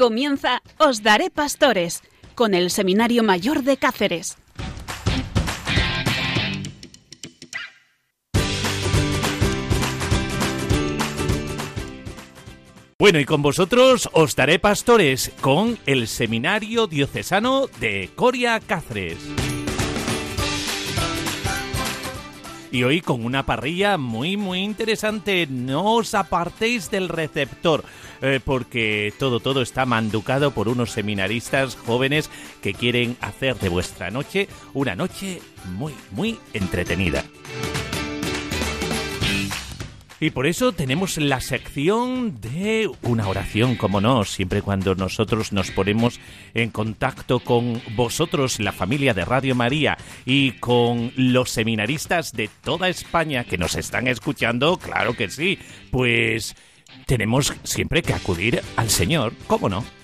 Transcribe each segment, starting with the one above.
Comienza Os Daré Pastores con el Seminario Mayor de Cáceres. Bueno, y con vosotros os daré pastores con el Seminario Diocesano de Coria Cáceres. Y hoy con una parrilla muy muy interesante. No os apartéis del receptor. Eh, porque todo, todo está manducado por unos seminaristas jóvenes que quieren hacer de vuestra noche una noche muy, muy entretenida. Y por eso tenemos la sección de una oración, como no, siempre cuando nosotros nos ponemos en contacto con vosotros, la familia de Radio María, y con los seminaristas de toda España que nos están escuchando, claro que sí, pues tenemos siempre que acudir al Señor, ¿cómo no?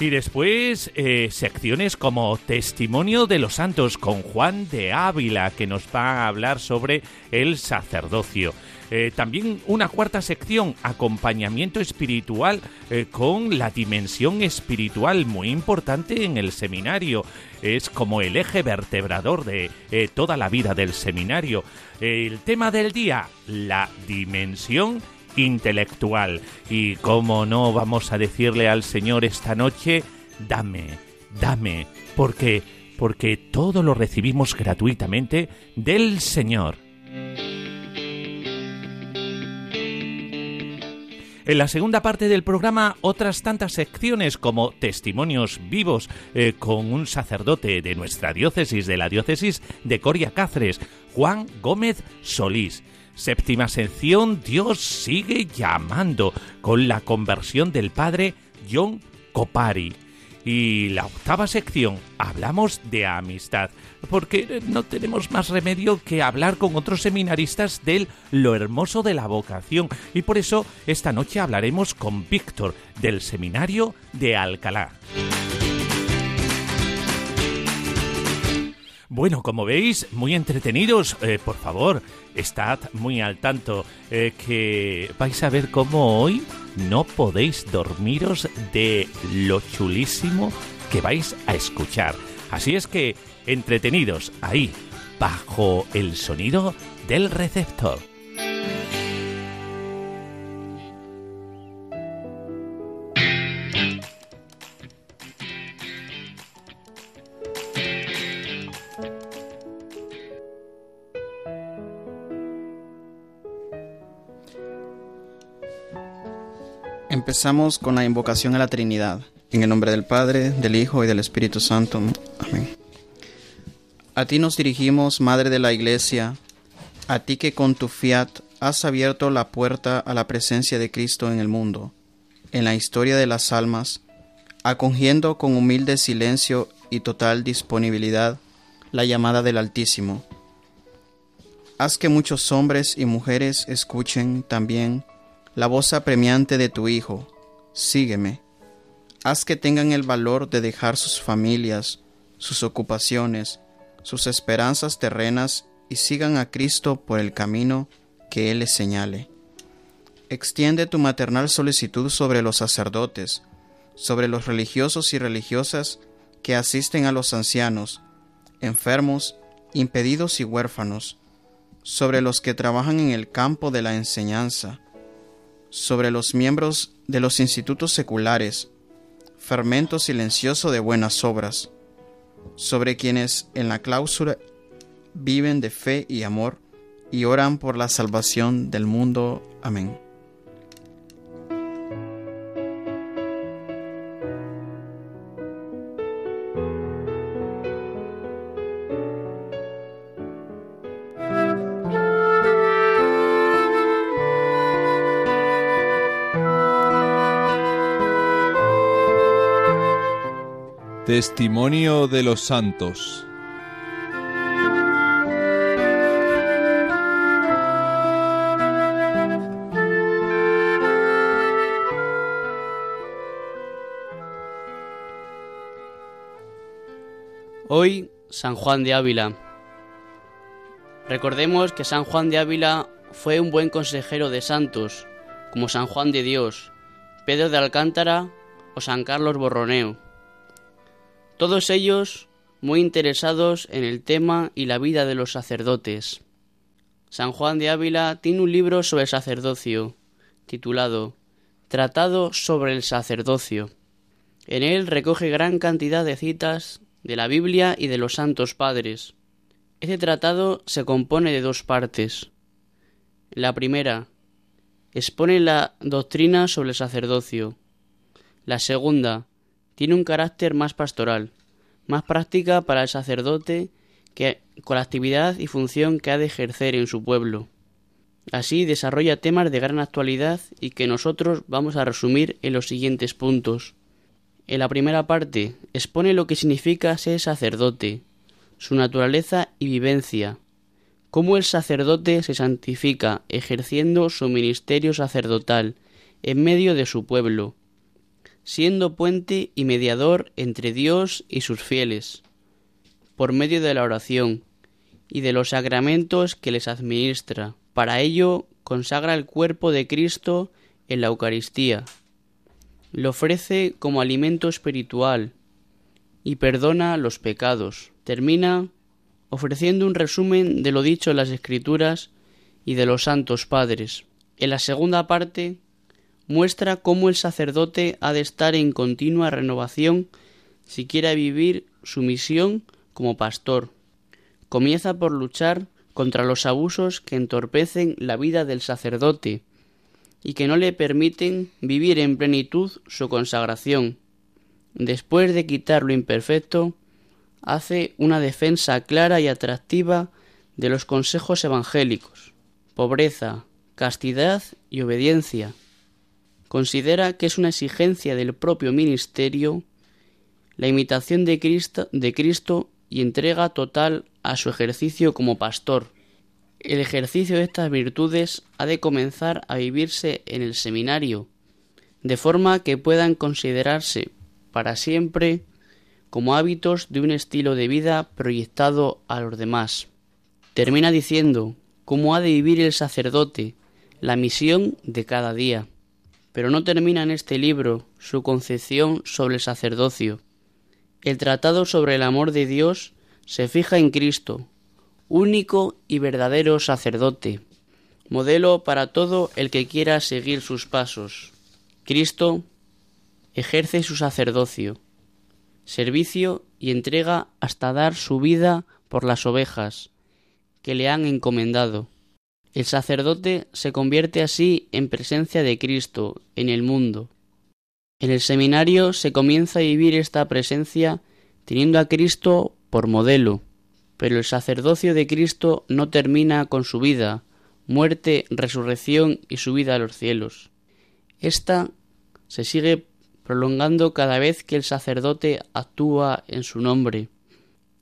Y después eh, secciones como Testimonio de los Santos con Juan de Ávila, que nos va a hablar sobre el sacerdocio. Eh, también una cuarta sección, acompañamiento espiritual eh, con la dimensión espiritual muy importante en el seminario. Es como el eje vertebrador de toda la vida del seminario. El tema del día, la dimensión intelectual. Y cómo no vamos a decirle al Señor esta noche, dame, dame, porque porque todo lo recibimos gratuitamente del Señor. En la segunda parte del programa, otras tantas secciones como testimonios vivos eh, con un sacerdote de nuestra diócesis, de la diócesis de Coria Cáceres, Juan Gómez Solís. Séptima sección, Dios sigue llamando con la conversión del padre John Copari. Y la octava sección, hablamos de amistad, porque no tenemos más remedio que hablar con otros seminaristas del lo hermoso de la vocación. Y por eso esta noche hablaremos con Víctor del seminario de Alcalá. Bueno, como veis, muy entretenidos. Eh, por favor, estad muy al tanto eh, que vais a ver cómo hoy no podéis dormiros de lo chulísimo que vais a escuchar. Así es que, entretenidos ahí, bajo el sonido del receptor. Empezamos con la invocación a la Trinidad. En el nombre del Padre, del Hijo y del Espíritu Santo. Amén. A ti nos dirigimos, Madre de la Iglesia, a ti que con tu fiat has abierto la puerta a la presencia de Cristo en el mundo, en la historia de las almas, acogiendo con humilde silencio y total disponibilidad la llamada del Altísimo. Haz que muchos hombres y mujeres escuchen también la voz apremiante de tu Hijo, sígueme. Haz que tengan el valor de dejar sus familias, sus ocupaciones, sus esperanzas terrenas y sigan a Cristo por el camino que Él les señale. Extiende tu maternal solicitud sobre los sacerdotes, sobre los religiosos y religiosas que asisten a los ancianos, enfermos, impedidos y huérfanos, sobre los que trabajan en el campo de la enseñanza, sobre los miembros de los institutos seculares, fermento silencioso de buenas obras, sobre quienes en la cláusula viven de fe y amor y oran por la salvación del mundo. Amén. Testimonio de los Santos. Hoy, San Juan de Ávila. Recordemos que San Juan de Ávila fue un buen consejero de santos, como San Juan de Dios, Pedro de Alcántara o San Carlos Borromeo. Todos ellos muy interesados en el tema y la vida de los sacerdotes. San Juan de Ávila tiene un libro sobre sacerdocio, titulado Tratado sobre el sacerdocio. En él recoge gran cantidad de citas de la Biblia y de los santos padres. Este tratado se compone de dos partes. La primera expone la doctrina sobre el sacerdocio. La segunda tiene un carácter más pastoral, más práctica para el sacerdote que con la actividad y función que ha de ejercer en su pueblo. Así desarrolla temas de gran actualidad y que nosotros vamos a resumir en los siguientes puntos. En la primera parte expone lo que significa ser sacerdote, su naturaleza y vivencia, cómo el sacerdote se santifica ejerciendo su ministerio sacerdotal en medio de su pueblo, siendo puente y mediador entre Dios y sus fieles, por medio de la oración y de los sacramentos que les administra. Para ello consagra el cuerpo de Cristo en la Eucaristía, lo ofrece como alimento espiritual y perdona los pecados. Termina ofreciendo un resumen de lo dicho en las Escrituras y de los santos padres. En la segunda parte muestra cómo el sacerdote ha de estar en continua renovación si quiere vivir su misión como pastor. Comienza por luchar contra los abusos que entorpecen la vida del sacerdote y que no le permiten vivir en plenitud su consagración. Después de quitar lo imperfecto, hace una defensa clara y atractiva de los consejos evangélicos, pobreza, castidad y obediencia. Considera que es una exigencia del propio ministerio la imitación de Cristo, de Cristo y entrega total a su ejercicio como pastor. El ejercicio de estas virtudes ha de comenzar a vivirse en el seminario, de forma que puedan considerarse para siempre como hábitos de un estilo de vida proyectado a los demás. Termina diciendo cómo ha de vivir el sacerdote, la misión de cada día. Pero no termina en este libro su concepción sobre el sacerdocio. El tratado sobre el amor de Dios se fija en Cristo, único y verdadero sacerdote, modelo para todo el que quiera seguir sus pasos. Cristo ejerce su sacerdocio, servicio y entrega hasta dar su vida por las ovejas que le han encomendado. El sacerdote se convierte así en presencia de Cristo en el mundo. En el seminario se comienza a vivir esta presencia teniendo a Cristo por modelo, pero el sacerdocio de Cristo no termina con su vida, muerte, resurrección y subida a los cielos. Esta se sigue prolongando cada vez que el sacerdote actúa en su nombre.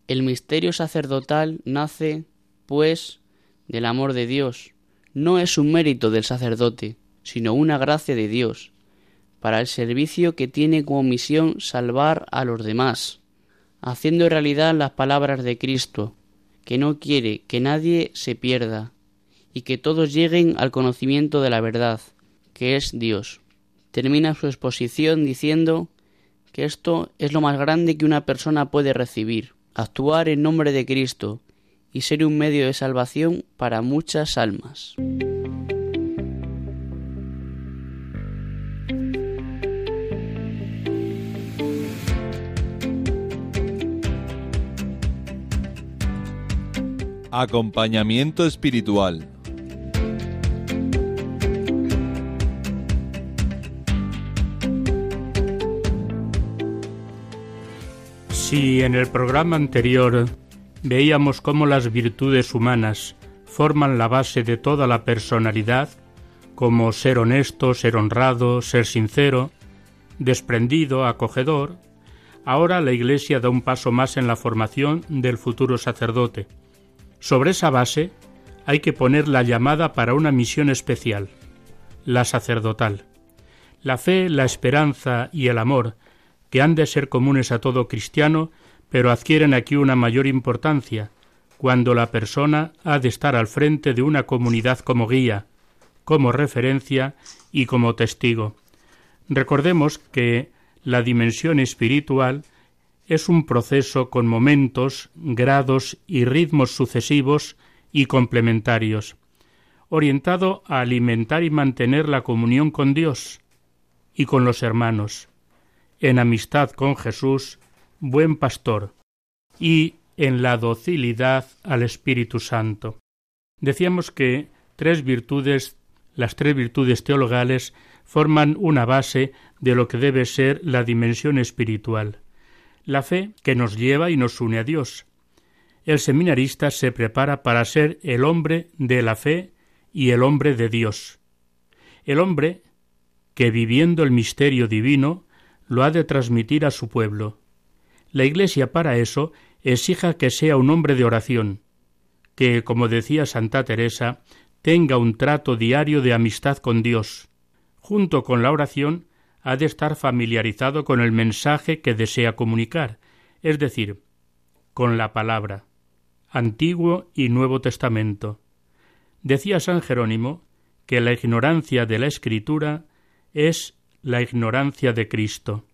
El misterio sacerdotal nace, pues, del amor de Dios. No es un mérito del sacerdote, sino una gracia de Dios, para el servicio que tiene como misión salvar a los demás, haciendo realidad las palabras de Cristo, que no quiere que nadie se pierda, y que todos lleguen al conocimiento de la verdad, que es Dios termina su exposición diciendo que esto es lo más grande que una persona puede recibir, actuar en nombre de Cristo y ser un medio de salvación para muchas almas. Acompañamiento espiritual Si en el programa anterior veíamos cómo las virtudes humanas forman la base de toda la personalidad, como ser honesto, ser honrado, ser sincero, desprendido, acogedor, ahora la Iglesia da un paso más en la formación del futuro sacerdote. Sobre esa base hay que poner la llamada para una misión especial, la sacerdotal. La fe, la esperanza y el amor que han de ser comunes a todo cristiano, pero adquieren aquí una mayor importancia, cuando la persona ha de estar al frente de una comunidad como guía, como referencia y como testigo. Recordemos que la dimensión espiritual es un proceso con momentos, grados y ritmos sucesivos y complementarios, orientado a alimentar y mantener la comunión con Dios y con los hermanos, en amistad con Jesús, buen pastor, y en la docilidad al Espíritu Santo. Decíamos que tres virtudes, las tres virtudes teologales, forman una base de lo que debe ser la dimensión espiritual. La fe que nos lleva y nos une a Dios. El seminarista se prepara para ser el hombre de la fe y el hombre de Dios. El hombre que viviendo el misterio divino lo ha de transmitir a su pueblo. La Iglesia para eso exija que sea un hombre de oración, que, como decía Santa Teresa, tenga un trato diario de amistad con Dios. Junto con la oración, ha de estar familiarizado con el mensaje que desea comunicar, es decir, con la palabra, Antiguo y Nuevo Testamento. Decía San Jerónimo que la ignorancia de la Escritura es la ignorancia de Cristo.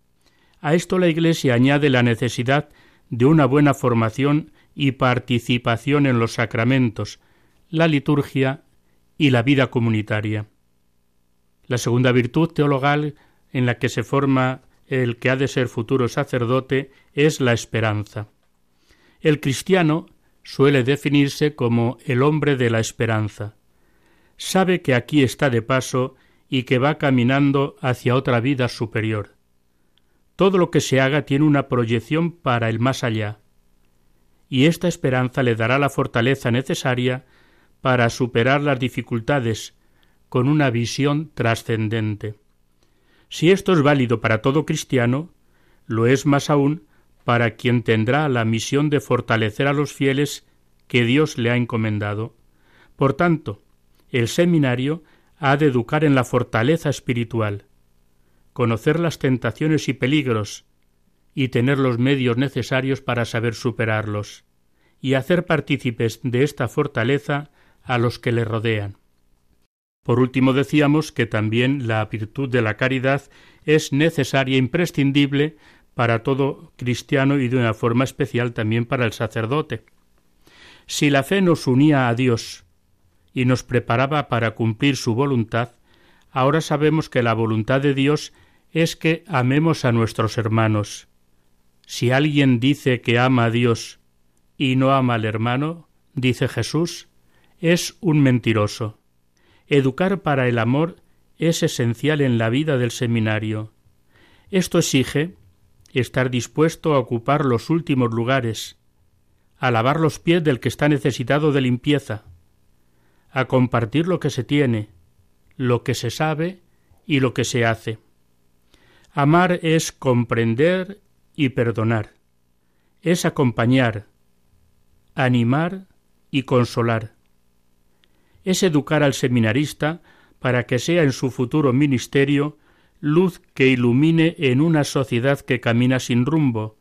A esto la Iglesia añade la necesidad de una buena formación y participación en los sacramentos, la liturgia y la vida comunitaria. La segunda virtud teologal en la que se forma el que ha de ser futuro sacerdote es la esperanza. El cristiano suele definirse como el hombre de la esperanza. Sabe que aquí está de paso y que va caminando hacia otra vida superior. Todo lo que se haga tiene una proyección para el más allá, y esta esperanza le dará la fortaleza necesaria para superar las dificultades con una visión trascendente. Si esto es válido para todo cristiano, lo es más aún para quien tendrá la misión de fortalecer a los fieles que Dios le ha encomendado. Por tanto, el seminario ha de educar en la fortaleza espiritual, conocer las tentaciones y peligros, y tener los medios necesarios para saber superarlos, y hacer partícipes de esta fortaleza a los que le rodean. Por último decíamos que también la virtud de la caridad es necesaria e imprescindible para todo cristiano y de una forma especial también para el sacerdote. Si la fe nos unía a Dios y nos preparaba para cumplir su voluntad, ahora sabemos que la voluntad de Dios es que amemos a nuestros hermanos. Si alguien dice que ama a Dios y no ama al hermano, dice Jesús, es un mentiroso. Educar para el amor es esencial en la vida del seminario. Esto exige estar dispuesto a ocupar los últimos lugares, a lavar los pies del que está necesitado de limpieza, a compartir lo que se tiene, lo que se sabe y lo que se hace. Amar es comprender y perdonar, es acompañar, animar y consolar. Es educar al seminarista para que sea en su futuro ministerio luz que ilumine en una sociedad que camina sin rumbo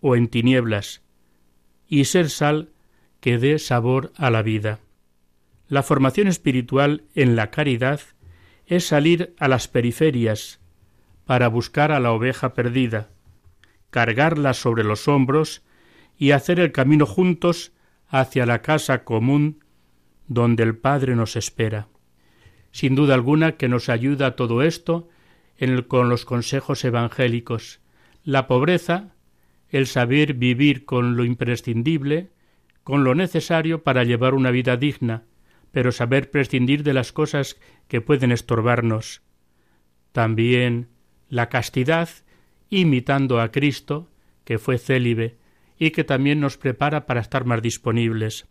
o en tinieblas, y ser sal que dé sabor a la vida. La formación espiritual en la caridad es salir a las periferias, para buscar a la oveja perdida, cargarla sobre los hombros y hacer el camino juntos hacia la casa común donde el Padre nos espera. Sin duda alguna que nos ayuda todo esto con los consejos evangélicos, la pobreza, el saber vivir con lo imprescindible, con lo necesario para llevar una vida digna, pero saber prescindir de las cosas que pueden estorbarnos. También la castidad, imitando a Cristo, que fue célibe, y que también nos prepara para estar más disponibles.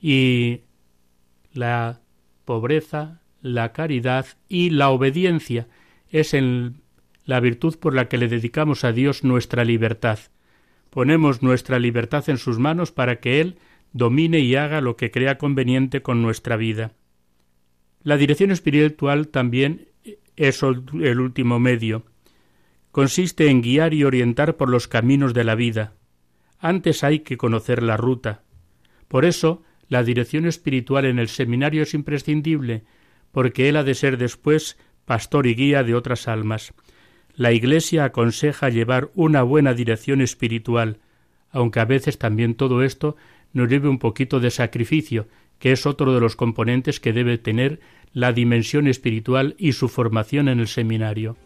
Y la pobreza, la caridad y la obediencia es en la virtud por la que le dedicamos a Dios nuestra libertad. Ponemos nuestra libertad en sus manos para que Él domine y haga lo que crea conveniente con nuestra vida. La dirección espiritual también es el último medio. Consiste en guiar y orientar por los caminos de la vida. Antes hay que conocer la ruta. Por eso, la dirección espiritual en el seminario es imprescindible, porque él ha de ser después pastor y guía de otras almas. La Iglesia aconseja llevar una buena dirección espiritual, aunque a veces también todo esto nos lleve un poquito de sacrificio, que es otro de los componentes que debe tener la dimensión espiritual y su formación en el seminario.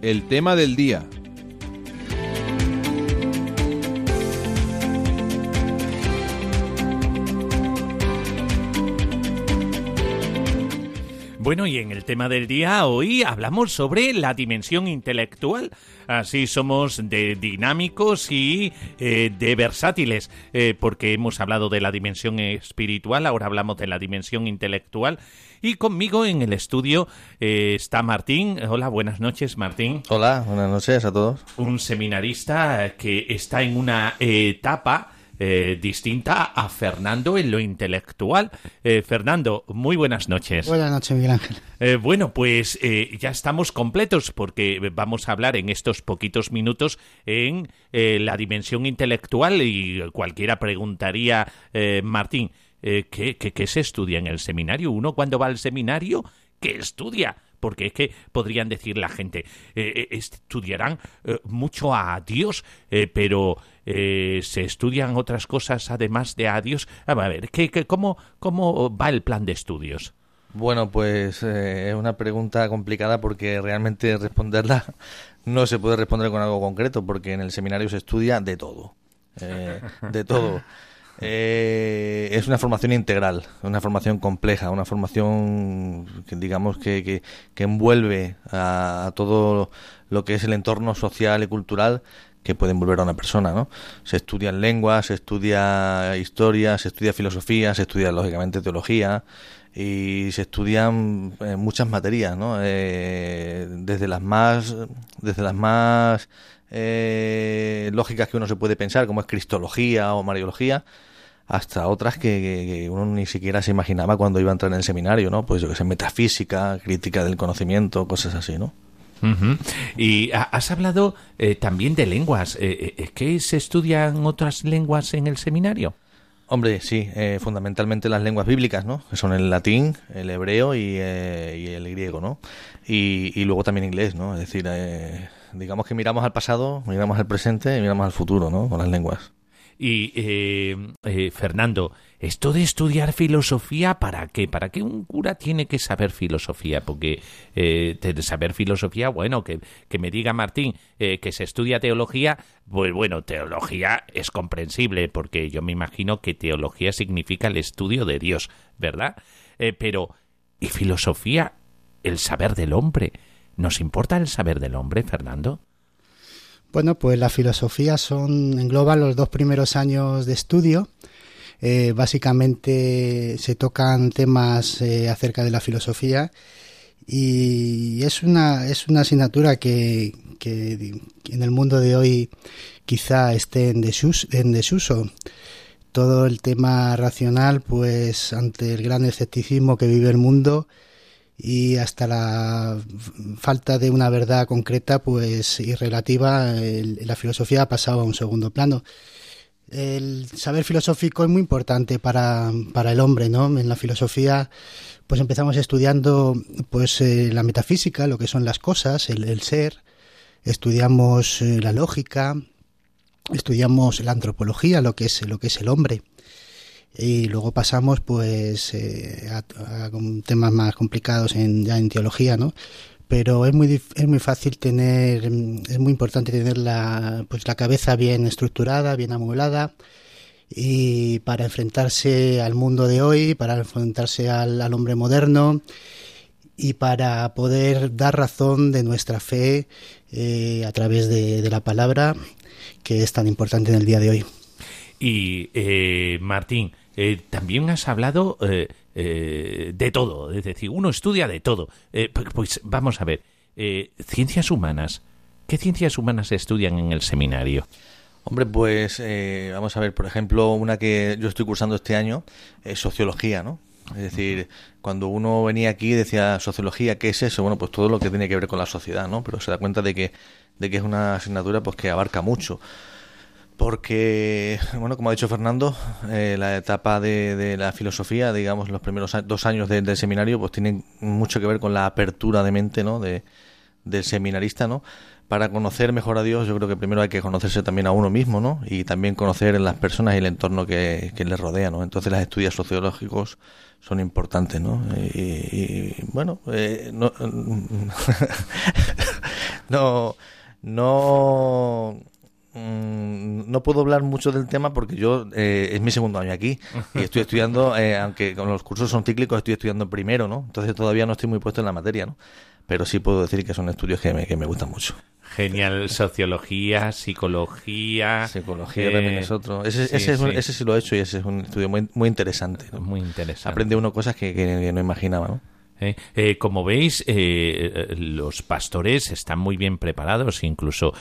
El tema del día. Bueno, y en el tema del día hoy hablamos sobre la dimensión intelectual. Así somos de dinámicos y eh, de versátiles, eh, porque hemos hablado de la dimensión espiritual, ahora hablamos de la dimensión intelectual. Y conmigo en el estudio eh, está Martín. Hola, buenas noches, Martín. Hola, buenas noches a todos. Un seminarista que está en una etapa eh, distinta a Fernando en lo intelectual. Eh, Fernando, muy buenas noches. Buenas noches, Miguel Ángel. Eh, bueno, pues ya estamos completos porque vamos a hablar en estos poquitos minutos en la dimensión intelectual y cualquiera preguntaría, Martín, ¿qué, qué, qué se estudia en el seminario? Uno cuando va al seminario, ¿qué estudia? Porque es que podrían decir la gente, estudiarán mucho a Dios, pero eh, se estudian otras cosas además de a Dios. A ver, ¿qué, cómo, ¿cómo va el plan de estudios? Bueno, pues eh, es una pregunta complicada porque realmente responderla no se puede responder con algo concreto porque en el seminario se estudia de todo. Eh, de todo. Es una formación integral, una formación compleja, una formación que digamos que, que, envuelve a, todo lo que es el entorno social y cultural que pueden volver a una persona, ¿no? Se estudian lenguas, se estudia historia, se estudia filosofía, se estudia lógicamente teología y se estudian eh, muchas materias, ¿no? Eh, desde las más, desde las más eh, lógicas que uno se puede pensar, como es cristología o mariología, hasta otras que, uno ni siquiera se imaginaba cuando iba a entrar en el seminario, ¿no? Pues yo que sé, metafísica, crítica del conocimiento, cosas así, ¿no? Y has hablado eh, también de lenguas. Eh, eh, ¿Qué se estudian otras lenguas en el seminario? Hombre, sí, fundamentalmente las lenguas bíblicas, ¿no? Que son el latín, el hebreo y, el griego, ¿no? Y, y, luego también inglés, ¿no? Es decir, digamos que miramos al pasado, miramos al presente y miramos al futuro, ¿no? Con las lenguas. Y Fernando, esto de estudiar filosofía, ¿para qué? ¿Para qué un cura tiene que saber filosofía? Porque eh, saber filosofía, bueno, que, que me diga Martín eh, que se estudia teología, pues bueno, teología es comprensible, porque yo me imagino que teología significa el estudio de Dios, ¿verdad? Eh, pero, ¿y filosofía? El saber del hombre. ¿Nos importa el saber del hombre, Fernando? Bueno, pues la filosofía son engloba los dos primeros años de estudio eh, básicamente se tocan temas eh, acerca de la filosofía y es una, es una asignatura que, en el mundo de hoy quizá esté en, en desuso. Todo el tema racional, pues ante el gran escepticismo que vive el mundo, y hasta la falta de una verdad concreta pues y relativa la filosofía ha pasado a un segundo plano. El saber filosófico es muy importante para, para, el hombre, ¿no? En la filosofía, pues empezamos estudiando, pues, eh, la metafísica, lo que son las cosas, el, ser, estudiamos eh, la lógica, estudiamos la antropología, lo que es, lo que es el hombre, y luego pasamos, pues, eh, a, a, temas más complicados en, ya en teología, ¿no? pero es muy es muy fácil tener es muy importante tener la pues la cabeza bien estructurada bien amueblada y para enfrentarse al mundo de hoy para enfrentarse al, hombre moderno y para poder dar razón de nuestra fe eh, a través de, la palabra que es tan importante en el día de hoy y eh, Martín eh, también has hablado eh, de todo, es decir, uno estudia de todo. Eh, pues, pues, vamos a ver, eh, ciencias humanas, ¿qué ciencias humanas se estudian en el seminario? Hombre, pues vamos a ver, por ejemplo, una que yo estoy cursando este año es sociología, ¿no? Es decir, cuando uno venía aquí y decía sociología, ¿qué es eso? Bueno, pues todo lo que tiene que ver con la sociedad, ¿no? Pero se da cuenta de que, de que es una asignatura pues que abarca mucho. Porque, bueno, como ha dicho Fernando, eh, la etapa de, la filosofía, digamos, los primeros dos años del seminario, pues tienen mucho que ver con la apertura de mente, ¿no? De, del seminarista, ¿no? Para conocer mejor a Dios, yo creo que primero hay que conocerse también a uno mismo, ¿no? Y también conocer las personas y el entorno que, que le rodea, ¿no? Entonces, los estudios sociológicos son importantes, ¿no? Y, bueno, eh, no, no, no puedo hablar mucho del tema porque yo eh, es mi segundo año aquí y estoy estudiando, eh, aunque con los cursos son cíclicos, estoy estudiando primero, ¿no? Entonces todavía no estoy muy puesto en la materia, ¿no? Pero sí puedo decir que son estudios que me, que me gustan mucho. Genial, sociología, psicología. Psicología también es otro. Ese, sí, ese, ese, sí lo he hecho y ese es un estudio muy, muy interesante. Muy interesante. Aprende uno cosas que, que no imaginaba, ¿no? ¿Eh? Eh, como veis, eh, los pastores están muy bien preparados, incluso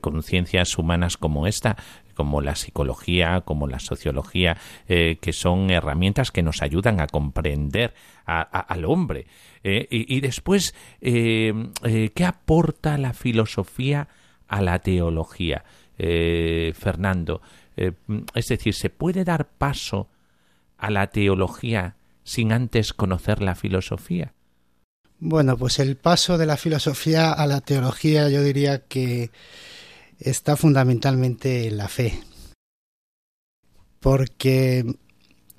con ciencias humanas como esta, como la psicología, como la sociología, que son herramientas que nos ayudan a comprender al hombre. Y, y, después, ¿qué aporta la filosofía a la teología? Fernando, es decir, ¿se puede dar paso a la teología sin antes conocer la filosofía? Bueno, pues el paso de la filosofía a la teología yo diría que está fundamentalmente en la fe. Porque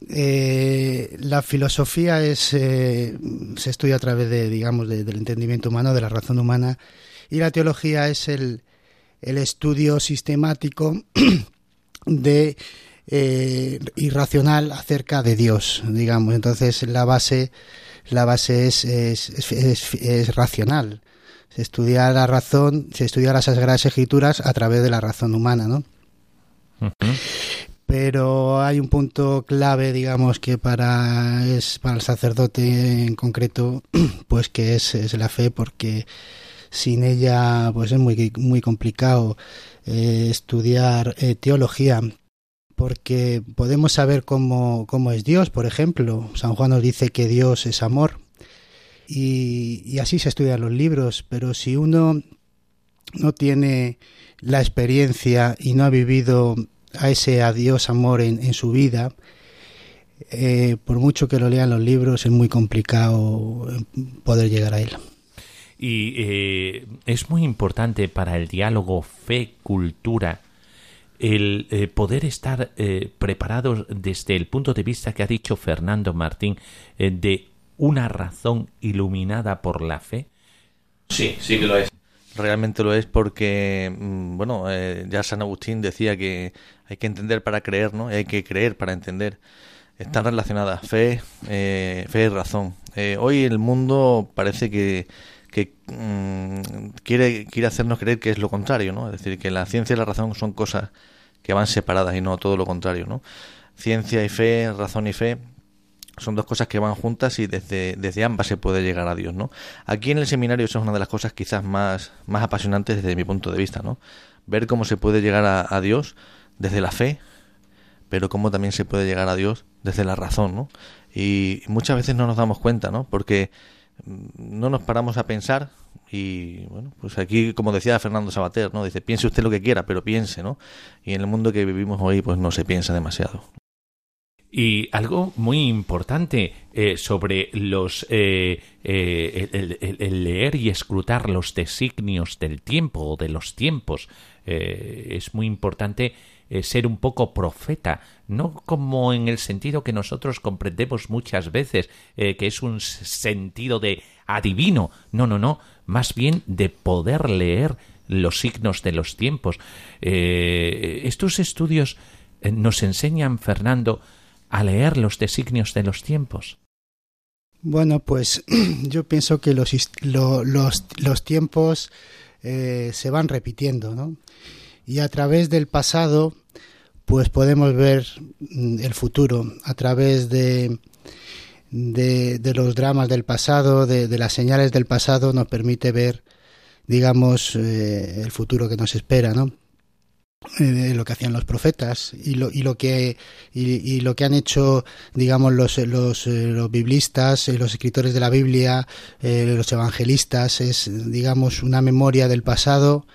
eh, la filosofía es, eh, se estudia a través de, digamos, del entendimiento humano, de la razón humana, y la teología es el, el estudio sistemático de eh, irracional acerca de Dios, digamos. Entonces la base, la base es, es, es, racional. Se estudia la razón, se estudia las Sagradas Escrituras a través de la razón humana, ¿no? Pero hay un punto clave, digamos, que para es para el sacerdote en concreto, pues que es, es la fe, porque sin ella, pues es muy muy complicado eh, estudiar eh, teología porque podemos saber cómo, cómo es Dios, por ejemplo. San Juan nos dice que Dios es amor y, así se estudian los libros, pero si uno no tiene la experiencia y no ha vivido a ese adiós amor en, su vida, eh, por mucho que lo lean los libros, es muy complicado poder llegar a él. Y eh, es muy importante para el diálogo fe-cultura el eh, poder estar eh, preparados desde el punto de vista que ha dicho Fernando Martín eh, de una razón iluminada por la fe? Sí, sí que lo es. Realmente lo es porque, mm, bueno, ya San Agustín decía que hay que entender para creer, ¿no? hay que creer para entender. Están relacionadas fe, fe y razón. hoy el mundo parece que, que mm, quiere, quiere hacernos creer que es lo contrario, ¿no? Es decir, que la ciencia y la razón son cosas que van separadas y no todo lo contrario, ¿no? Ciencia y fe, razón y fe, son dos cosas que van juntas y desde, desde ambas se puede llegar a Dios, ¿no? Aquí en el seminario eso es una de las cosas quizás más, más apasionantes desde mi punto de vista, ¿no? Ver cómo se puede llegar a, a Dios desde la fe, pero cómo también se puede llegar a Dios desde la razón, ¿no? Y muchas veces no nos damos cuenta, ¿no? Porque no nos paramos a pensar y bueno, pues aquí como decía Fernando Sabater, ¿no? Dice, piense usted lo que quiera, pero piense, ¿no? Y en el mundo que vivimos hoy pues no se piensa demasiado. Y algo muy importante eh, sobre los eh, eh, el, leer y escrutar los designios del tiempo o de los tiempos es muy importante ser un poco profeta, no como en el sentido que nosotros comprendemos muchas veces, que es un sentido de adivino, no, no, no, más bien de poder leer los signos de los tiempos. estos estudios nos enseñan, Fernando, a leer los designios de los tiempos? Bueno, pues yo pienso que los, los, los tiempos eh, se van repitiendo, ¿no? Y a través del pasado, pues podemos ver mm, el futuro, a través de, de, los dramas del pasado, de, las señales del pasado, nos permite ver, digamos, eh, el futuro que nos espera, ¿no? Eh, lo que hacían los profetas y lo, y lo que y, lo que han hecho digamos los los, eh, los biblistas eh, los escritores de la Biblia los evangelistas es digamos una memoria del pasado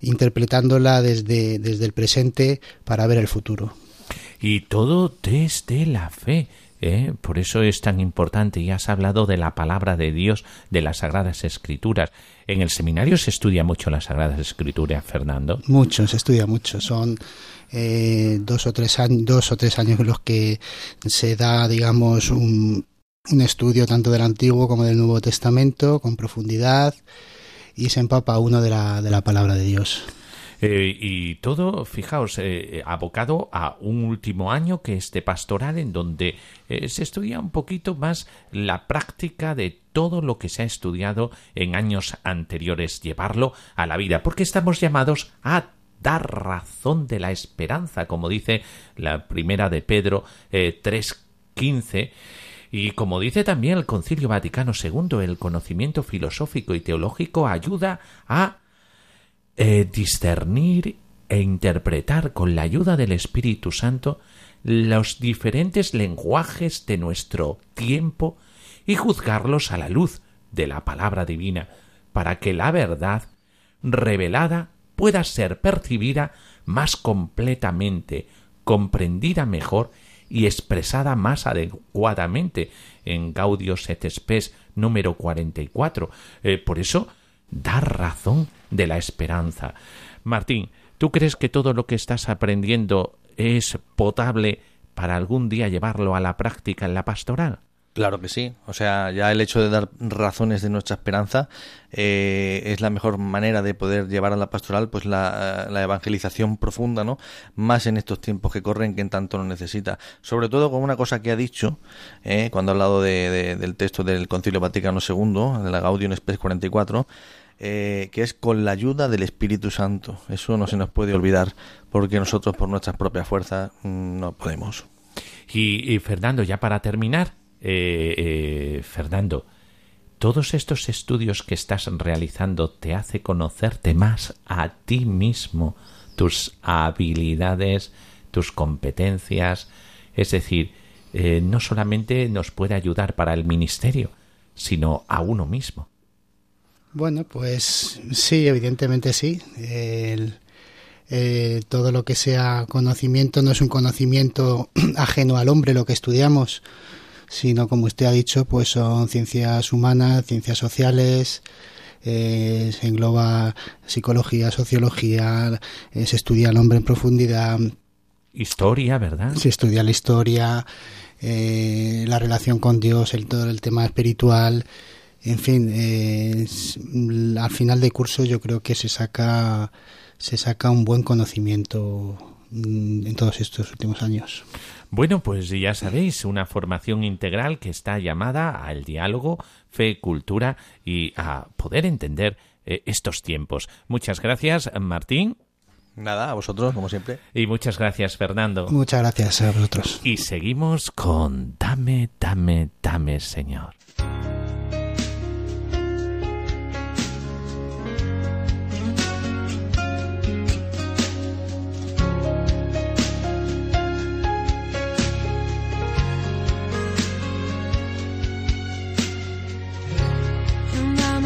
interpretándola desde, desde el presente para ver el futuro. Y todo desde la fe. ¿eh? Por eso es tan importante. Y has hablado de la palabra de Dios, de las Sagradas Escrituras. En el seminario se estudia mucho las Sagradas Escrituras, Fernando. Mucho, se estudia mucho. Son eh, dos, o tres años, dos o tres años en los que se da, digamos, un, un estudio tanto del Antiguo como del Nuevo Testamento con profundidad y se empapa uno de la, de la palabra de Dios. Eh, y todo, fijaos, eh, abocado a un último año que es de pastoral, en donde eh, se estudia un poquito más la práctica de todo lo que se ha estudiado en años anteriores, llevarlo a la vida, porque estamos llamados a dar razón de la esperanza, como dice la primera de Pedro 3.15. Y como dice también el Concilio Vaticano II, el conocimiento filosófico y teológico ayuda a eh, discernir e interpretar con la ayuda del Espíritu Santo los diferentes lenguajes de nuestro tiempo y juzgarlos a la luz de la palabra divina, para que la verdad revelada pueda ser percibida más completamente, comprendida mejor y expresada más adecuadamente en Gaudios et Spes número 44. Eh, por eso, dar razón de la esperanza. Martín, ¿tú crees que todo lo que estás aprendiendo es potable para algún día llevarlo a la práctica en la pastoral? Claro que sí. O sea, ya el hecho de dar razones de nuestra esperanza eh, es la mejor manera de poder llevar a la pastoral pues la, evangelización profunda, ¿no? Más en estos tiempos que corren que en tanto lo necesita. Sobre todo con una cosa que ha dicho eh, cuando ha hablado de, del texto del Concilio Vaticano II, de la Gaudium Spes 44, eh, que es con la ayuda del Espíritu Santo. Eso no se nos puede olvidar porque nosotros por nuestras propias fuerzas mm, no podemos. y Fernando, ya para terminar, eh, eh, Fernando, todos estos estudios que estás realizando te hace conocerte más a ti mismo, tus habilidades, tus competencias, es decir, eh, no solamente nos puede ayudar para el ministerio, sino a uno mismo. Bueno, pues sí, evidentemente sí. todo lo que sea conocimiento no es un conocimiento ajeno al hombre lo que estudiamos, sino como usted ha dicho, pues son ciencias humanas, ciencias sociales, eh, se engloba psicología, sociología, eh, se estudia el hombre en profundidad. Historia, ¿verdad? Se estudia la historia, eh, la relación con Dios, el, todo el tema espiritual. En fin, al final de curso yo creo que se saca, se saca un buen conocimiento mm, en todos estos últimos años. Bueno, pues ya sabéis, una formación integral que está llamada al diálogo, fe, cultura y a poder entender eh, estos tiempos. Muchas gracias, Martín. Nada, a vosotros, como siempre. Y muchas gracias, Fernando. Muchas gracias a vosotros. Y seguimos con Dame, dame, dame, Señor.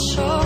corazón.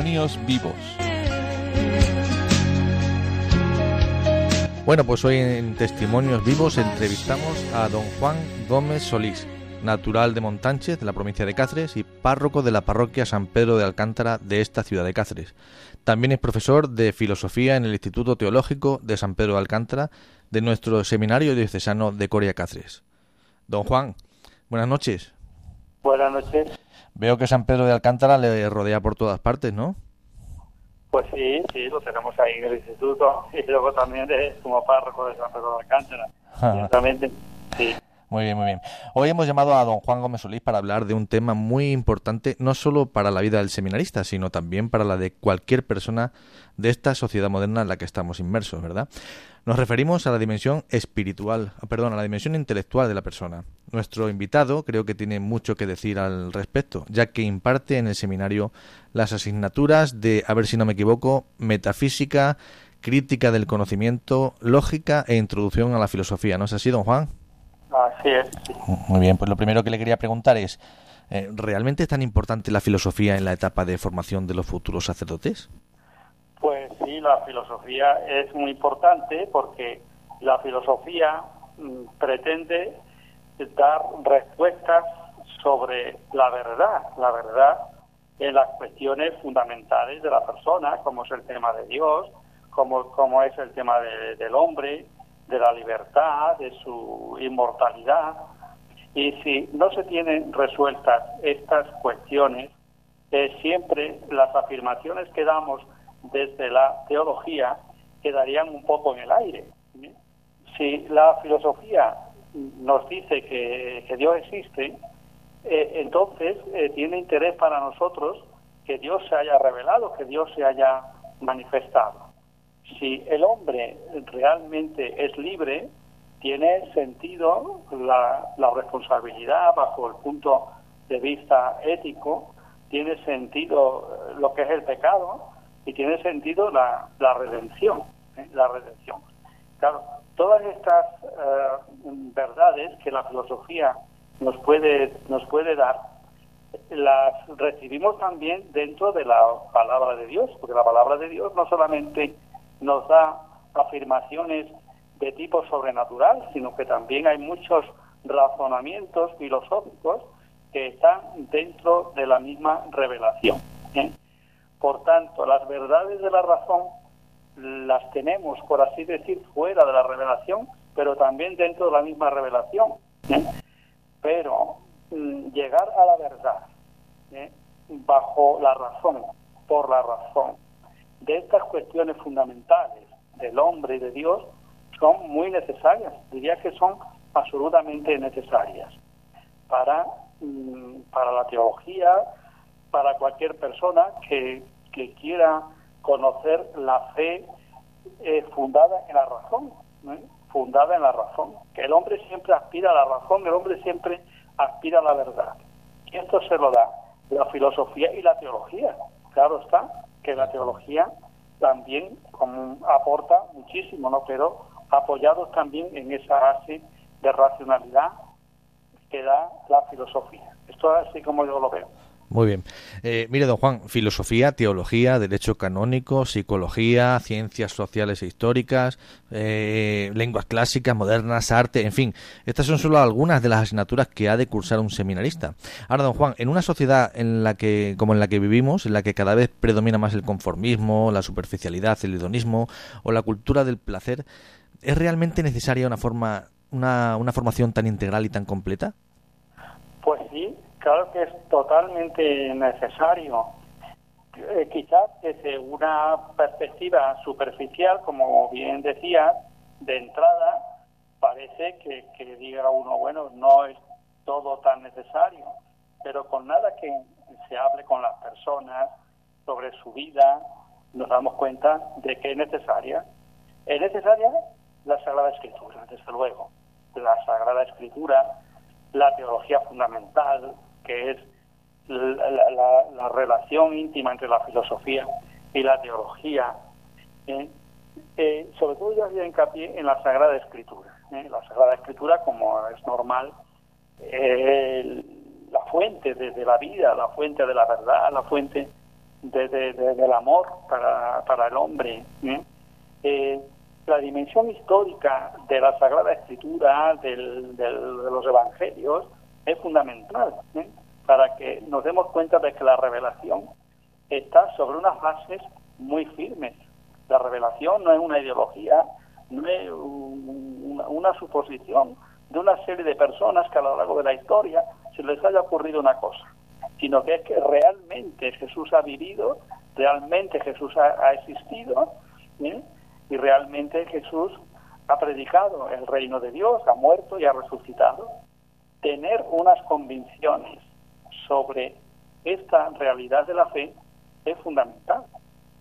Testimonios vivos. Bueno, pues hoy en Testimonios Vivos entrevistamos a don Juan Gómez Solís, natural de Montánchez, de la provincia de Cáceres, y párroco de la parroquia San Pedro de Alcántara de esta ciudad de Cáceres. También es profesor de filosofía en el Instituto Teológico de San Pedro de Alcántara de nuestro seminario diocesano de Coria Cáceres. Don Juan, buenas noches. Buenas noches. Veo que San Pedro de Alcántara le rodea por todas partes, ¿no? Pues sí, sí, lo tenemos ahí en el instituto y luego también de, como párroco de San Pedro de Alcántara. Exactamente, sí. Muy bien, muy bien. Hoy hemos llamado a don Juan Gómez Solís para hablar de un tema muy importante, no solo para la vida del seminarista, sino también para la de cualquier persona de esta sociedad moderna en la que estamos inmersos, ¿verdad? Nos referimos a la dimensión espiritual, perdón, a la dimensión intelectual de la persona. Nuestro invitado creo que tiene mucho que decir al respecto, ya que imparte en el seminario las asignaturas de, a ver si no me equivoco, metafísica, crítica del conocimiento, lógica e introducción a la filosofía. ¿No es así, don Juan? Así es. Muy bien, pues lo primero que le quería preguntar es, eh, ¿realmente es tan importante la filosofía en la etapa de formación de los futuros sacerdotes? Pues sí, la filosofía es muy importante porque la filosofía mm, pretende dar respuestas sobre la verdad, la verdad en las cuestiones fundamentales de la persona, como es el tema de Dios, como, como es el tema de- del hombre, de la libertad, de su inmortalidad. Y si no se tienen resueltas estas cuestiones, eh, siempre las afirmaciones que damos desde la teología quedarían un poco en el aire. Si la filosofía nos dice que, que Dios existe, eh, entonces eh, tiene interés para nosotros que Dios se haya revelado, que Dios se haya manifestado. Si el hombre realmente es libre, tiene sentido la, la responsabilidad bajo el punto de vista ético, tiene sentido lo que es el pecado y tiene sentido la, la redención, ¿eh? la redención. Claro, todas estas eh, verdades que la filosofía nos puede nos puede dar las recibimos también dentro de la palabra de Dios, porque la palabra de Dios no solamente nos da afirmaciones de tipo sobrenatural, sino que también hay muchos razonamientos filosóficos que están dentro de la misma revelación. ¿eh? Por tanto, las verdades de la razón las tenemos, por así decir, fuera de la revelación, pero también dentro de la misma revelación. ¿eh? Pero mm, llegar a la verdad ¿eh? bajo la razón, por la razón, de estas cuestiones fundamentales del hombre y de Dios son muy necesarias, diría que son absolutamente necesarias para, mm, para la teología, para cualquier persona que, que quiera conocer la fe eh, fundada en la razón, fundada en la razón, que el hombre siempre aspira a la razón, el hombre siempre aspira a la verdad, Y esto se lo da la filosofía y la teología. Claro está que la teología también aporta muchísimo, ¿no? Pero apoyados también en esa base de racionalidad que da la filosofía. Esto es así como yo lo veo. Muy bien. Eh, mire, don Juan, filosofía, teología, derecho canónico, psicología, ciencias sociales e históricas, eh, lenguas clásicas, modernas, arte, en fin. Estas son solo algunas de las asignaturas que ha de cursar un seminarista. Ahora, don Juan, en una sociedad en la que, como en la que vivimos, en la que cada vez predomina más el conformismo, la superficialidad, el hedonismo o la cultura del placer, ¿es realmente necesaria una forma, una, una formación tan integral y tan completa? Pues sí, claro que es totalmente necesario. Eh, quizás desde una perspectiva superficial, como bien decía, de entrada, parece que, que diga uno, bueno, no es todo tan necesario, pero con nada que se hable con las personas sobre su vida, nos damos cuenta de que es necesaria. Es necesaria la Sagrada Escritura, desde luego. La Sagrada Escritura, la teología fundamental, que es la, la- la relación íntima entre la filosofía y la teología. ¿eh? Eh, sobre todo yo haría hincapié en la Sagrada Escritura. ¿eh? La Sagrada Escritura, como es normal, eh, la fuente de, de la vida, la fuente de la verdad, la fuente de- de- del amor para, para el hombre. ¿eh? Eh, la dimensión histórica de la Sagrada Escritura, del- del- de los Evangelios, es fundamental para que nos demos cuenta de que la revelación está sobre unas bases muy firmes. La revelación no es una ideología, no es un- una, suposición de una serie de personas que a lo largo de la historia se les haya ocurrido una cosa, sino que es que realmente Jesús ha vivido, realmente Jesús ha, existido, y realmente Jesús ha predicado el reino de Dios, ha muerto y ha resucitado. Tener unas convicciones sobre esta realidad de la fe es fundamental.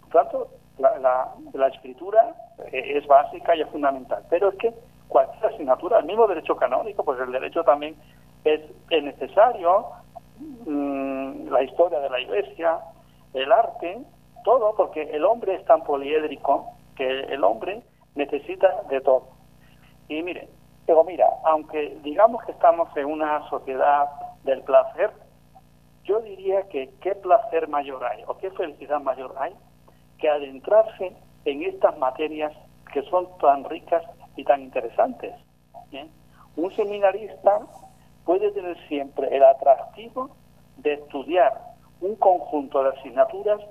Por tanto, la, la- escritura eh, es básica y es fundamental. Pero es que cualquier asignatura, el mismo derecho canónico, pues el derecho también es, es necesario, mm, la historia de la iglesia, el arte, todo, porque el hombre es tan poliédrico que el hombre necesita de todo. Y mire, digo, mira, aunque digamos que estamos en una sociedad del placer, yo diría que qué placer mayor hay o qué felicidad mayor hay que adentrarse en estas materias que son tan ricas y tan interesantes. Un seminarista puede tener siempre el atractivo de estudiar un conjunto de asignaturas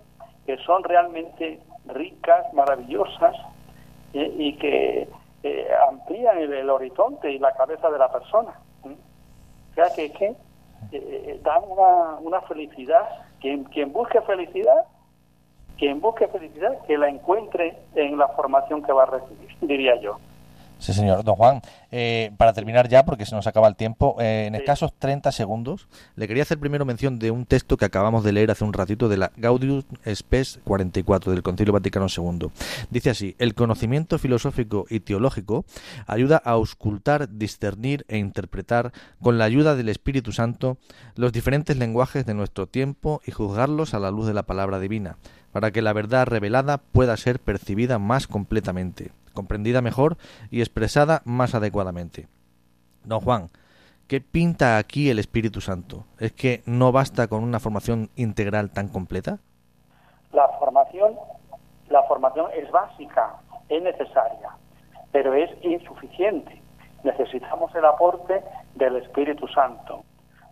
que son realmente ricas, maravillosas ¿eh? y que eh, amplían el, horizonte y la cabeza de la persona. ¿eh? O sea que, que eh, dan una, una felicidad. Quien, quien busque felicidad, quien busque felicidad, que la encuentre en la formación que va a recibir, diría yo. Sí, señor. Don Juan, eh, para terminar ya, porque se nos acaba el tiempo, eh, en escasos 30 segundos, le quería hacer primero mención de un texto que acabamos de leer hace un ratito de la Gaudium Spes 44 del Concilio Vaticano II. Dice así, el conocimiento filosófico y teológico ayuda a auscultar, discernir e interpretar, con la ayuda del Espíritu Santo, los diferentes lenguajes de nuestro tiempo y juzgarlos a la luz de la palabra divina, para que la verdad revelada pueda ser percibida más completamente, comprendida mejor y expresada más adecuadamente. Don Juan, ¿qué pinta aquí el Espíritu Santo? ¿Es que no basta con una formación integral tan completa? La formación, la formación es básica, es necesaria, pero es insuficiente. Necesitamos el aporte del Espíritu Santo,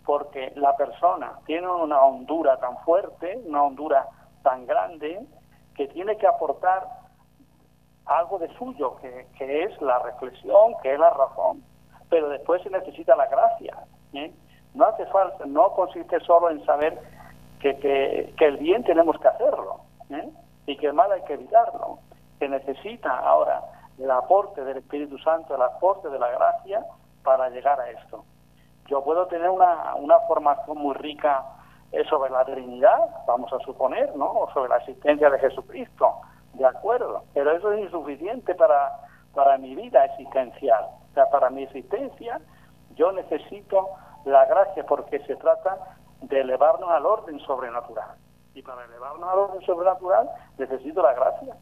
porque la persona tiene una hondura tan fuerte, una hondura tan grande, que tiene que aportar algo de suyo, que, que es la reflexión, que es la razón, pero después se necesita la gracia. ¿eh? No hace falta, no consiste solo en saber que, que, que el bien tenemos que hacerlo ¿eh? y que el mal hay que evitarlo. Se necesita ahora el aporte del Espíritu Santo, el aporte de la gracia para llegar a esto. Yo puedo tener una, una formación muy rica eh, sobre la Trinidad, vamos a suponer, ¿no? Sobre la existencia de Jesucristo, de acuerdo, pero eso es insuficiente para, para mi vida existencial. O sea, para mi existencia yo necesito la gracia porque se trata de elevarnos al orden sobrenatural. Y para elevarnos al orden sobrenatural necesito la gracia.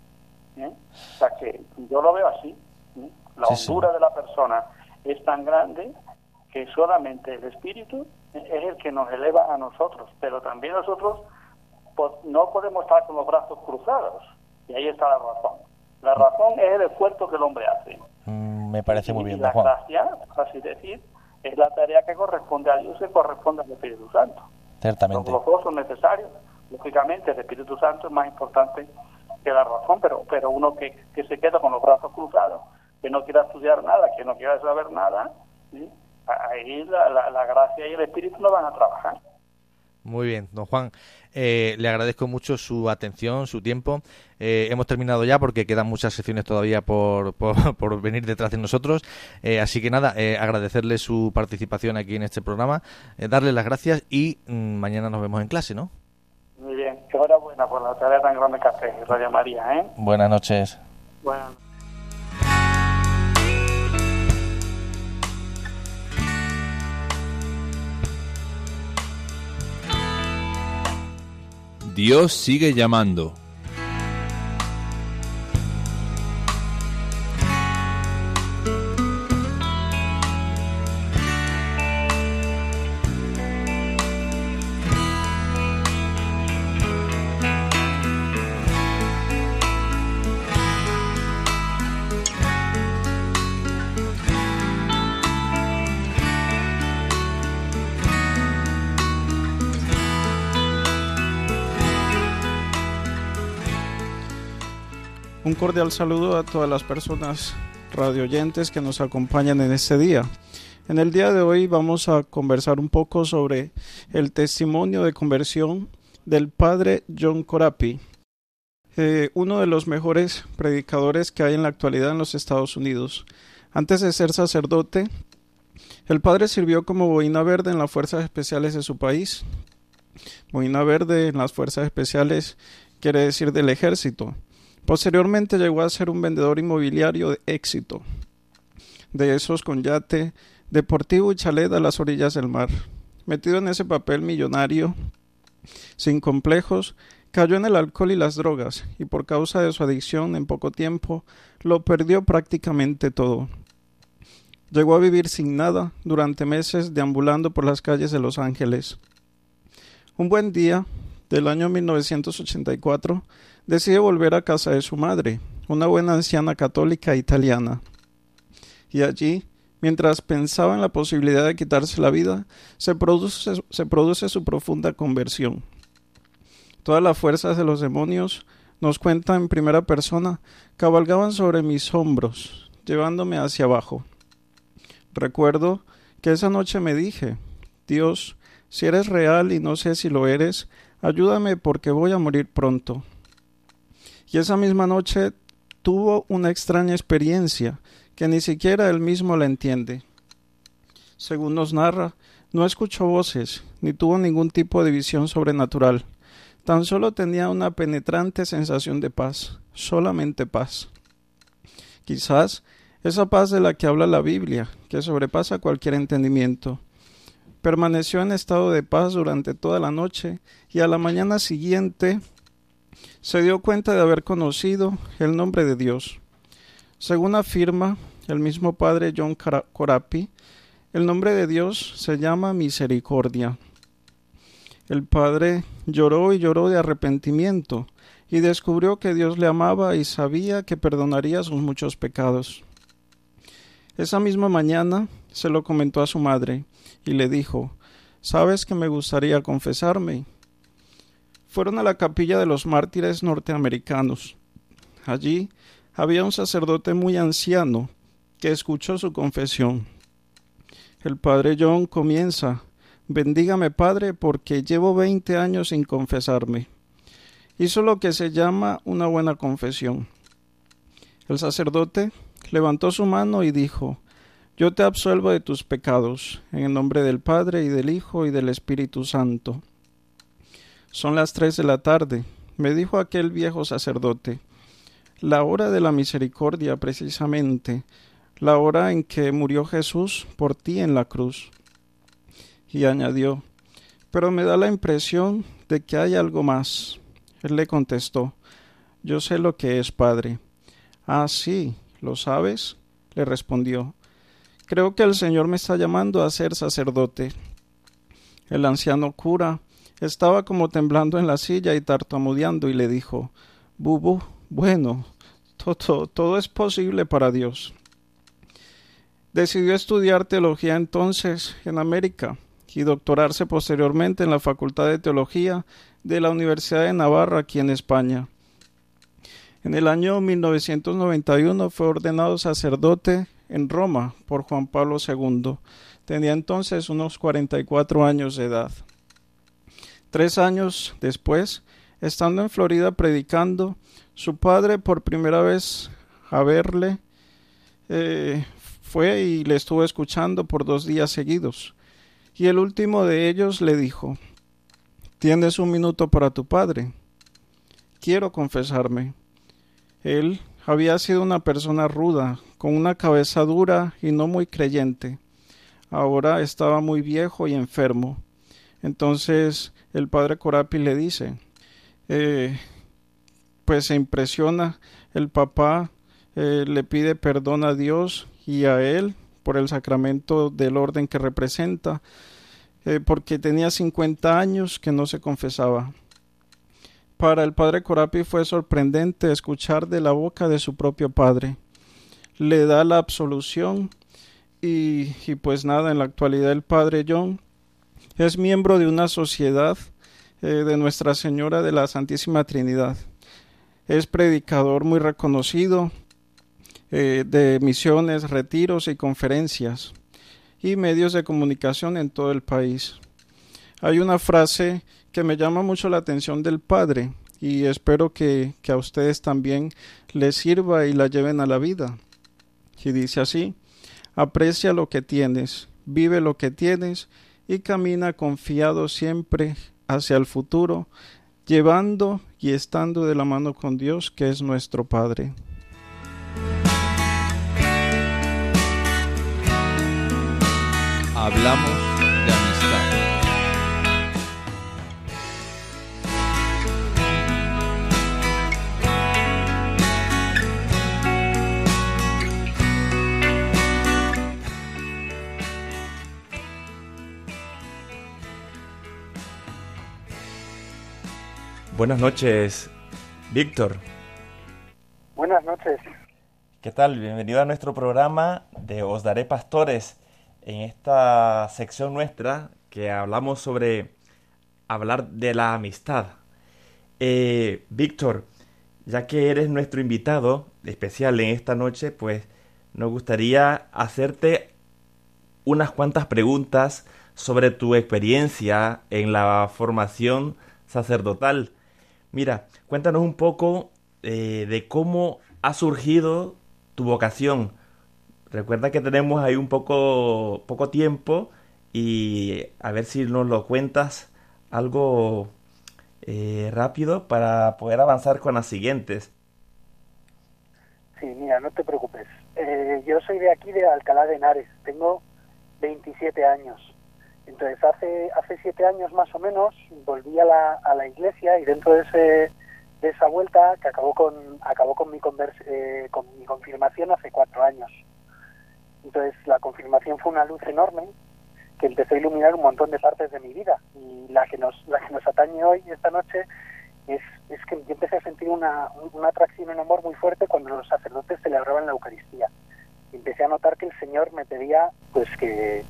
¿eh? O sea que yo lo veo así. ¿eh? La Sí, de la persona es tan grande que solamente el Espíritu es el que nos eleva a nosotros, pero también nosotros po- no podemos estar con los brazos cruzados. Y ahí está la razón. La razón es el esfuerzo que el hombre hace. Mm, me parece muy Y bien, la Juan. gracia, así decir, es la tarea que corresponde a Dios y corresponde al Espíritu Santo. Ciertamente. Los dos son necesarios. Lógicamente, el Espíritu Santo es más importante que la razón, pero, pero uno que, que se queda con los brazos cruzados, que no quiera estudiar nada, que no quiera saber nada, ¿sí? ahí la, la- la gracia y el Espíritu no van a trabajar. Muy bien, don Juan. eh, le agradezco mucho su atención, su tiempo. Eh, hemos terminado ya porque quedan muchas secciones todavía por, por, por venir detrás de nosotros. Eh, así que nada, eh, agradecerle su participación aquí en este programa, darle las gracias y mm, mañana nos vemos en clase, ¿no? Muy bien, enhorabuena por la tarea tan grande que hace Radio María. ¿eh? Buenas noches. Bueno. Dios sigue llamando. Cordial saludo a todas las personas radioyentes que nos acompañan en este día. En el día de hoy vamos a conversar un poco sobre el testimonio de conversión del padre John Corapi, eh, uno de los mejores predicadores que hay en la actualidad en los Estados Unidos. Antes de ser sacerdote, el padre sirvió como boina verde en las fuerzas especiales de su país. Boina verde en las fuerzas especiales quiere decir del ejército. Posteriormente llegó a ser un vendedor inmobiliario de éxito, de esos con yate, deportivo y chalet a las orillas del mar. Metido en ese papel millonario, sin complejos, cayó en el alcohol y las drogas, y por causa de su adicción en poco tiempo lo perdió prácticamente todo. Llegó a vivir sin nada durante meses deambulando por las calles de Los Ángeles. Un buen día del año 1984 decide volver a casa de su madre, una buena anciana católica italiana. Y allí, mientras pensaba en la posibilidad de quitarse la vida, se produce, su profunda conversión. Todas las fuerzas de los demonios, nos cuenta en primera persona, cabalgaban sobre mis hombros, llevándome hacia abajo. Recuerdo que esa noche me dije, Dios, si eres real y no sé si lo eres, ayúdame porque voy a morir pronto. Y esa misma noche tuvo una extraña experiencia que ni siquiera él mismo la entiende. Según nos narra, no escuchó voces, ni tuvo ningún tipo de visión sobrenatural. Tan solo tenía una penetrante sensación de paz, solamente paz. Quizás esa paz de la que habla la Biblia, que sobrepasa cualquier entendimiento. Permaneció en estado de paz durante toda la noche y a la mañana siguiente se dio cuenta de haber conocido el nombre de Dios. Según afirma el mismo padre John Corapi, el nombre de Dios se llama misericordia. El padre lloró y lloró de arrepentimiento y descubrió que Dios le amaba y sabía que perdonaría sus muchos pecados. Esa misma mañana se lo comentó a su madre y le dijo, ¿sabes que me gustaría confesarme? Fueron a la capilla de los mártires norteamericanos. Allí había un sacerdote muy anciano que escuchó su confesión. El padre John comienza, bendígame padre porque llevo veinte años sin confesarme. Hizo lo que se llama una buena confesión. El sacerdote levantó su mano y dijo, Yo te absuelvo de tus pecados, en el nombre del Padre y del Hijo y del Espíritu Santo. Son las tres de la tarde, me dijo aquel viejo sacerdote, la hora de la misericordia precisamente, la hora en que murió Jesús por ti en la cruz. Y añadió, pero me da la impresión de que hay algo más. Él le contestó, yo sé lo que es, padre. Ah, sí, ¿lo sabes? le respondió. Creo que el Señor me está llamando a ser sacerdote. El anciano cura estaba como temblando en la silla y tartamudeando y le dijo Bubu, bueno, todo, todo es posible para Dios. Decidió estudiar teología entonces en América y doctorarse posteriormente en la Facultad de Teología de la Universidad de Navarra aquí en España. En el año 1991 fue ordenado sacerdote en Roma por Juan Pablo II. Tenía entonces unos 44 años de edad. Tres años después, estando en Florida predicando, su padre por primera vez a verle eh, fue y le estuvo escuchando por dos días seguidos. Y el último de ellos le dijo, ¿Tienes un minuto para tu padre? Quiero confesarme. Él había sido una persona ruda, con una cabeza dura y no muy creyente. Ahora estaba muy viejo y enfermo. Entonces el padre Corapi le dice, eh, pues se impresiona, el papá eh, le pide perdón a Dios y a él por el sacramento del orden que representa, eh, porque tenía 50 años que no se confesaba. Para el padre Corapi fue sorprendente escuchar de la boca de su propio padre. Le da la absolución y, y pues nada, en la actualidad el padre John es miembro de una sociedad eh, de Nuestra Señora de la Santísima Trinidad. Es predicador muy reconocido, eh, de misiones, retiros y conferencias y medios de comunicación en todo el país. Hay una frase que me llama mucho la atención del Padre y espero que, que a ustedes también les sirva y la lleven a la vida. Y dice así, aprecia lo que tienes, vive lo que tienes y camina confiado siempre hacia el futuro, llevando y estando de la mano con Dios, que es nuestro Padre. Hablamos Buenas noches, Víctor. Buenas noches. ¿Qué tal? Bienvenido a nuestro programa de Os Daré Pastores. En esta sección nuestra que hablamos sobre hablar de la amistad. Eh, Víctor, ya que eres nuestro invitado especial en esta noche, pues nos gustaría hacerte unas cuantas preguntas sobre tu experiencia en la formación sacerdotal. Mira, cuéntanos un poco eh, de cómo ha surgido tu vocación. Recuerda que tenemos ahí un poco, poco tiempo y a ver si nos lo cuentas algo eh, rápido para poder avanzar con las siguientes. Sí, mira, no te preocupes. Eh, yo soy de aquí, de Alcalá de Henares. Tengo 27 años. Entonces, hace siete años más o menos, volví a la, a la iglesia y dentro de, ese, de esa vuelta, que acabó con acabó con mi, convers, eh, con mi confirmación hace cuatro años. Entonces, la confirmación fue una luz enorme que empezó a iluminar un montón de partes de mi vida. Y la que nos, la que nos atañe hoy, esta noche, es, que yo empecé a sentir una, una atracción, un amor muy fuerte cuando los sacerdotes celebraban la Eucaristía. Empecé a notar que el Señor me pedía pues que,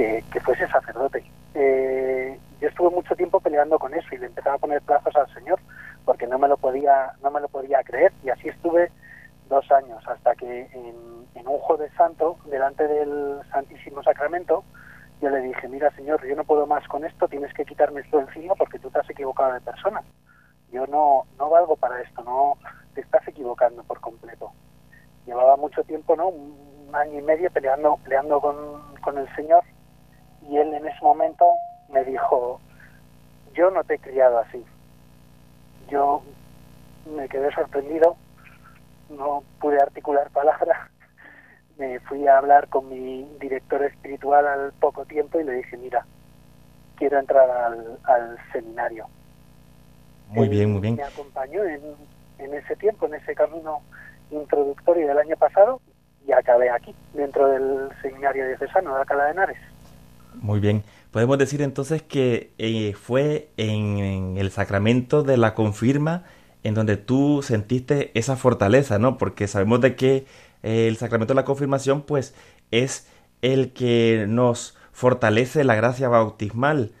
que, que fuese sacerdote. Eh, yo estuve mucho tiempo peleando con eso y le empezaba a poner plazos al Señor porque no me lo podía, no me lo podía creer. Y así estuve dos años hasta que en, un jueves santo, delante del Santísimo Sacramento, yo le dije, mira Señor, yo no puedo más con esto, tienes que quitarme esto encima porque tú te has equivocado de persona. Yo no, no valgo para esto, no te estás equivocando por completo. Llevaba mucho tiempo, ¿no? Un año y medio peleando, peleando con el Señor y él en ese momento me dijo, yo no te he criado así. Yo me quedé sorprendido, no pude articular palabras me fui a hablar con mi director espiritual al poco tiempo y le dije, mira, quiero entrar al, al seminario. Muy Él bien, muy bien. Me acompañó en, en ese tiempo, en ese camino introductorio del año pasado y acabé aquí, dentro del seminario diocesano de Alcalá de Henares. Muy bien. Podemos decir entonces que eh, fue en, el sacramento de la confirma en donde tú sentiste esa fortaleza, ¿no? Porque sabemos de que eh, el sacramento de la confirmación, pues, es el que nos fortalece la gracia bautismal.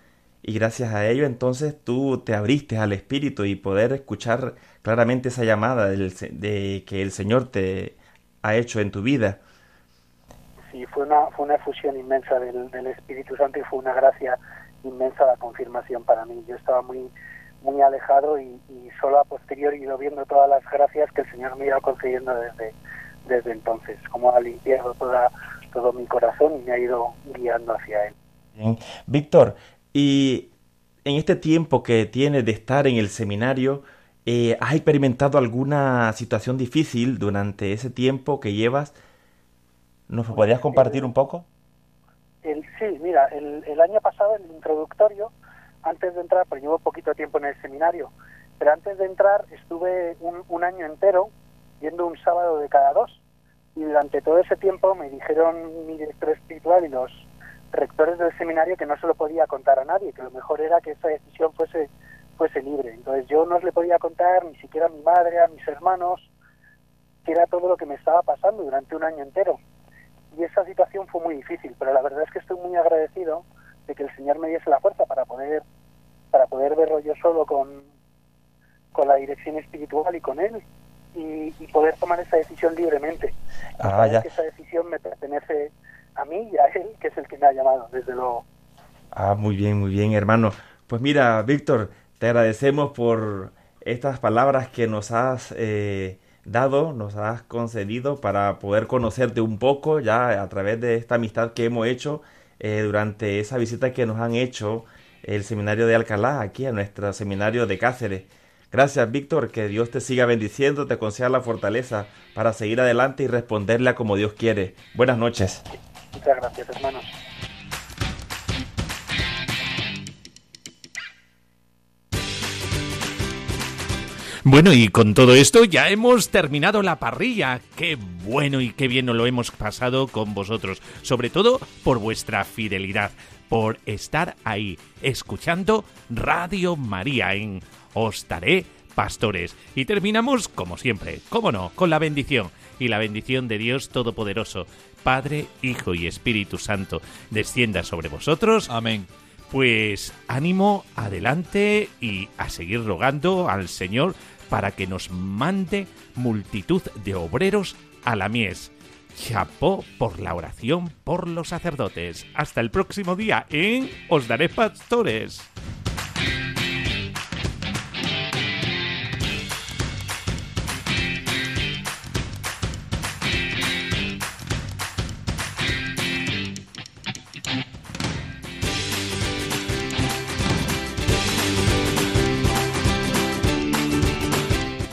Y gracias a ello, entonces, tú te abriste al Espíritu y poder escuchar claramente esa llamada del de que el Señor te ha hecho en tu vida. Sí, fue una, fue una efusión inmensa del, Espíritu Santo y fue una gracia inmensa la confirmación para mí. Yo estaba muy muy alejado y, solo a posteriori ido viendo todas las gracias que el Señor me iba concediendo desde, desde entonces, como ha limpiado toda, todo mi corazón y me ha ido guiando hacia Él. Víctor, y en este tiempo que tienes de estar en el seminario, eh, ¿has experimentado alguna situación difícil durante ese tiempo que llevas? ¿Nos podrías compartir un poco? El, sí, mira, el, el año pasado, el introductorio, antes de entrar, pues llevo poquito tiempo en el seminario, pero antes de entrar estuve un, un año entero yendo un sábado de cada dos. Y durante todo ese tiempo me dijeron mi director espiritual y los rectores del seminario que no se lo podía contar a nadie, que lo mejor era que esa decisión fuese, fuese libre. Entonces yo no le podía contar ni siquiera a mi madre, a mis hermanos, que era todo lo que me estaba pasando durante un año entero. Y esa situación fue muy difícil, pero la verdad es que estoy muy agradecido de que el Señor me diese la fuerza para poder para poder verlo yo solo con, con la dirección espiritual y con Él y, y poder tomar esa decisión libremente. Ah, Saber ya. que esa decisión me pertenece a mí y a Él, que es el que me ha llamado, desde luego. Ah, muy bien, muy bien, hermano. Pues mira, Víctor, te agradecemos por estas palabras que nos has eh, dado, nos has concedido para poder conocerte un poco ya a través de esta amistad que hemos hecho eh, durante esa visita que nos han hecho el seminario de Alcalá aquí a nuestro seminario de Cáceres. Gracias, Víctor, que Dios te siga bendiciendo, te conceda la fortaleza para seguir adelante y responderle como Dios quiere. Buenas noches. Muchas gracias, hermanos. Bueno, y con todo esto ya hemos terminado la parrilla. Qué bueno y qué bien nos lo hemos pasado con vosotros. Sobre todo por vuestra fidelidad, por estar ahí, escuchando Radio María en Os Daré Pastores. Y terminamos, como siempre, cómo no, con la bendición. Y la bendición de Dios Todopoderoso, Padre, Hijo y Espíritu Santo, descienda sobre vosotros. Amén. Pues ánimo, adelante y a seguir rogando al Señor para que nos mande multitud de obreros a la mies. Chapó por la oración por los sacerdotes. Hasta el próximo día en Os Daré Pastores.